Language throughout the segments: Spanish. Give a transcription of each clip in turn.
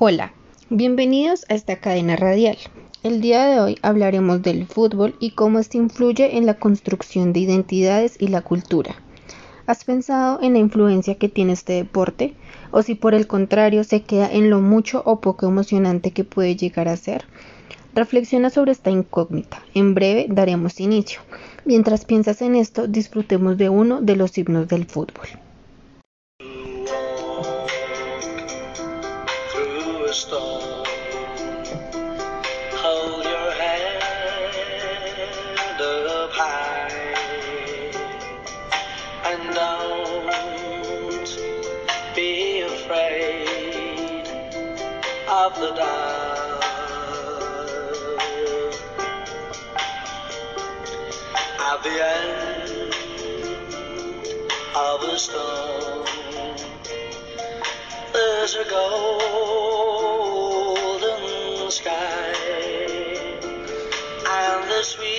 Hola, bienvenidos a esta cadena radial. El día de hoy hablaremos del fútbol y cómo este influye en la construcción de identidades y la cultura. ¿Has pensado en la influencia que tiene este deporte? ¿O si por el contrario se queda en lo mucho o poco emocionante que puede llegar a ser? Reflexiona sobre esta incógnita. En breve daremos inicio. Mientras piensas en esto, disfrutemos de uno de los himnos del fútbol. At the end of the storm, there's a golden sky and the sweet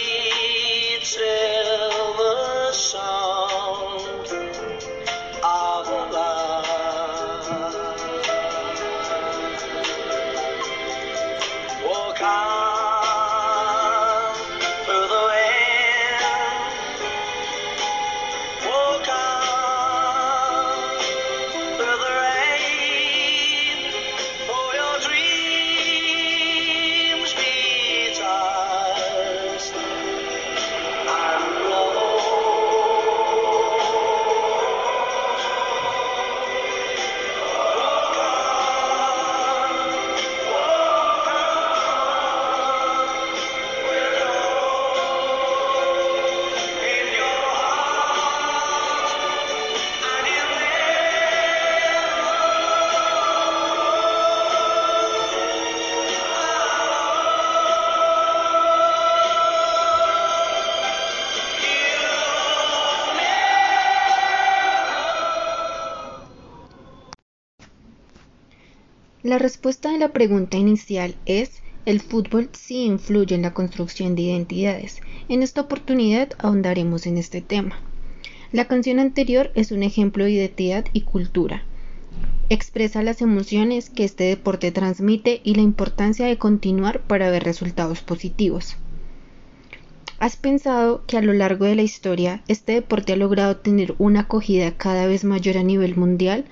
La respuesta a la pregunta inicial es el fútbol sí influye en la construcción de identidades. En esta oportunidad ahondaremos en este tema. La canción anterior es un ejemplo de identidad y cultura. Expresa las emociones que este deporte transmite y la importancia de continuar para ver resultados positivos. ¿Has pensado que a lo largo de la historia este deporte ha logrado tener una acogida cada vez mayor a nivel mundial?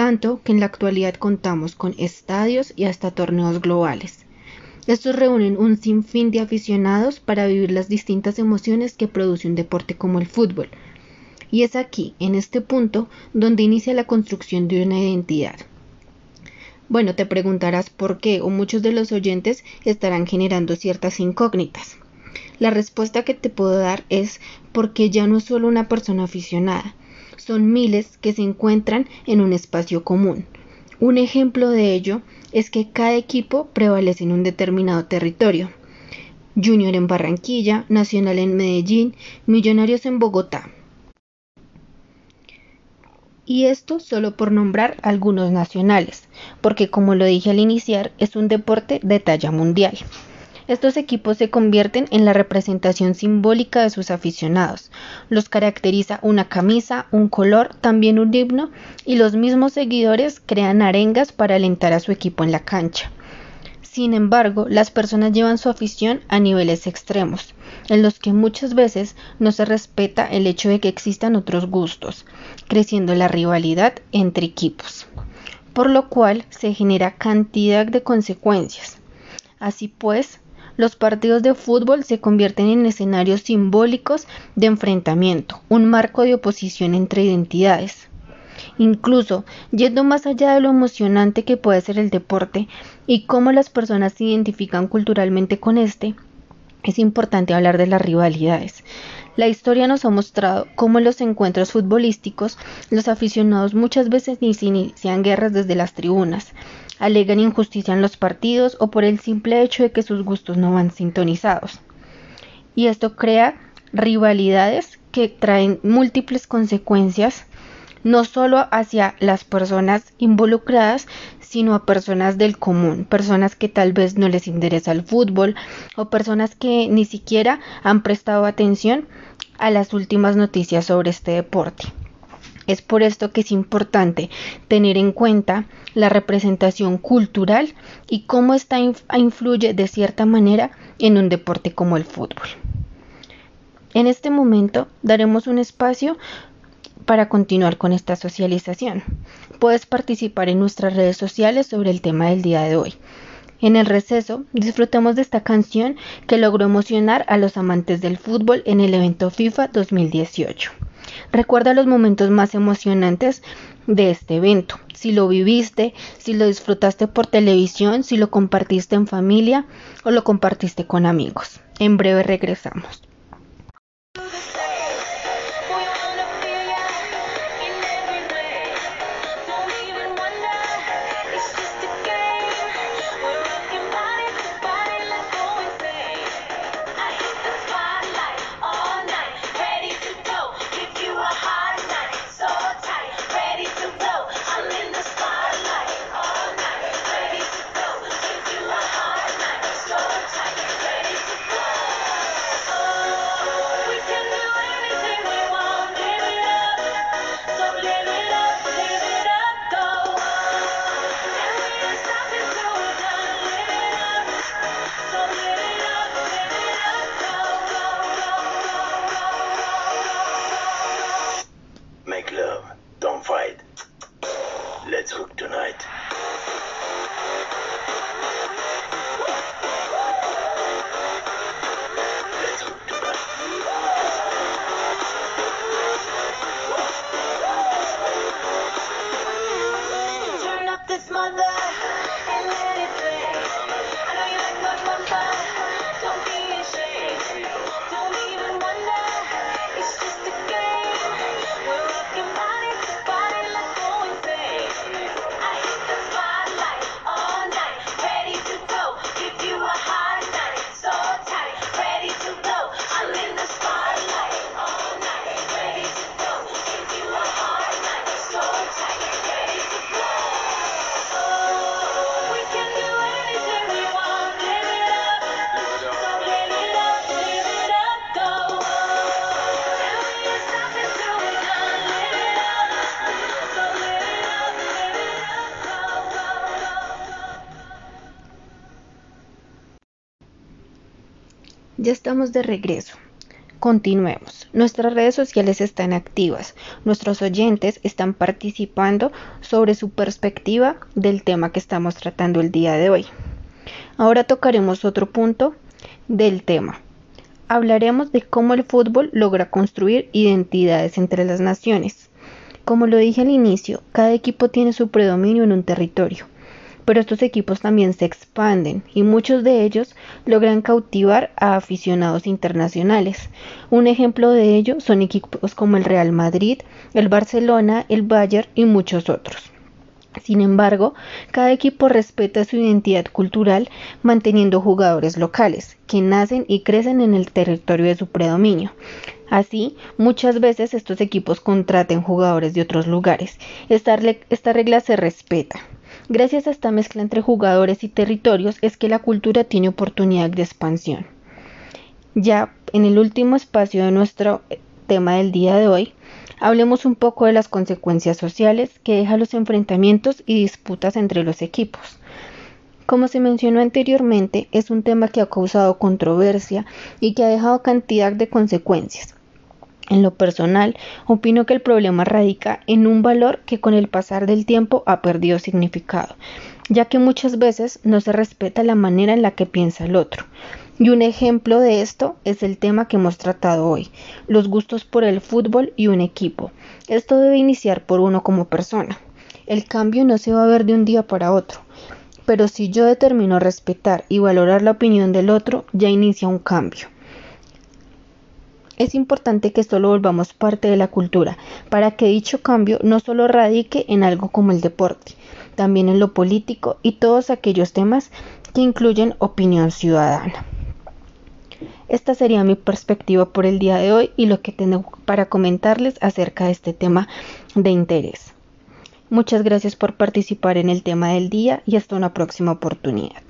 Tanto que en la actualidad contamos con estadios y hasta torneos globales. Estos reúnen un sinfín de aficionados para vivir las distintas emociones que produce un deporte como el fútbol. Y es aquí, en este punto, donde inicia la construcción de una identidad. Bueno, te preguntarás por qué, o muchos de los oyentes estarán generando ciertas incógnitas. La respuesta que te puedo dar es porque ya no es solo una persona aficionada, son miles que se encuentran en un espacio común. Un ejemplo de ello es que cada equipo prevalece en un determinado territorio. Junior en Barranquilla, Nacional en Medellín, Millonarios en Bogotá. Y esto solo por nombrar algunos nacionales, porque como lo dije al iniciar, es un deporte de talla mundial. Estos equipos se convierten en la representación simbólica de sus aficionados. Los caracteriza una camisa, un color, también un himno y los mismos seguidores crean arengas para alentar a su equipo en la cancha. Sin embargo, las personas llevan su afición a niveles extremos, en los que muchas veces no se respeta el hecho de que existan otros gustos, creciendo la rivalidad entre equipos, por lo cual se genera cantidad de consecuencias. Así pues, los partidos de fútbol se convierten en escenarios simbólicos de enfrentamiento, un marco de oposición entre identidades. Incluso, yendo más allá de lo emocionante que puede ser el deporte y cómo las personas se identifican culturalmente con este, es importante hablar de las rivalidades. La historia nos ha mostrado cómo en los encuentros futbolísticos los aficionados muchas veces inician guerras desde las tribunas, alegan injusticia en los partidos o por el simple hecho de que sus gustos no van sintonizados. Y esto crea rivalidades que traen múltiples consecuencias no solo hacia las personas involucradas, sino a personas del común, personas que tal vez no les interesa el fútbol o personas que ni siquiera han prestado atención a las últimas noticias sobre este deporte. Es por esto que es importante tener en cuenta la representación cultural y cómo esta influye de cierta manera en un deporte como el fútbol. En este momento daremos un espacio para continuar con esta socialización. Puedes participar en nuestras redes sociales sobre el tema del día de hoy. En el receso, disfrutemos de esta canción que logró emocionar a los amantes del fútbol en el evento FIFA 2018. Recuerda los momentos más emocionantes de este evento, si lo viviste, si lo disfrutaste por televisión, si lo compartiste en familia o lo compartiste con amigos. En breve regresamos. Ya estamos de regreso. Continuemos. Nuestras redes sociales están activas. Nuestros oyentes están participando sobre su perspectiva del tema que estamos tratando el día de hoy. Ahora tocaremos otro punto del tema. Hablaremos de cómo el fútbol logra construir identidades entre las naciones. Como lo dije al inicio, cada equipo tiene su predominio en un territorio pero estos equipos también se expanden y muchos de ellos logran cautivar a aficionados internacionales. Un ejemplo de ello son equipos como el Real Madrid, el Barcelona, el Bayern y muchos otros. Sin embargo, cada equipo respeta su identidad cultural manteniendo jugadores locales, que nacen y crecen en el territorio de su predominio. Así, muchas veces estos equipos contraten jugadores de otros lugares. Esta, regla se respeta. Gracias a esta mezcla entre jugadores y territorios es que la cultura tiene oportunidad de expansión. Ya en el último espacio de nuestro tema del día de hoy, hablemos un poco de las consecuencias sociales que dejan los enfrentamientos y disputas entre los equipos. Como se mencionó anteriormente, es un tema que ha causado controversia y que ha dejado cantidad de consecuencias. En lo personal, opino que el problema radica en un valor que con el pasar del tiempo ha perdido significado, ya que muchas veces no se respeta la manera en la que piensa el otro. Y un ejemplo de esto es el tema que hemos tratado hoy, los gustos por el fútbol y un equipo. Esto debe iniciar por uno como persona. El cambio no se va a ver de un día para otro, pero si yo determino respetar y valorar la opinión del otro, ya inicia un cambio. Es importante que esto lo volvamos parte de la cultura, para que dicho cambio no solo radique en algo como el deporte, también en lo político y todos aquellos temas que incluyen opinión ciudadana. Esta sería mi perspectiva por el día de hoy y lo que tengo para comentarles acerca de este tema de interés. Muchas gracias por participar en el tema del día y hasta una próxima oportunidad.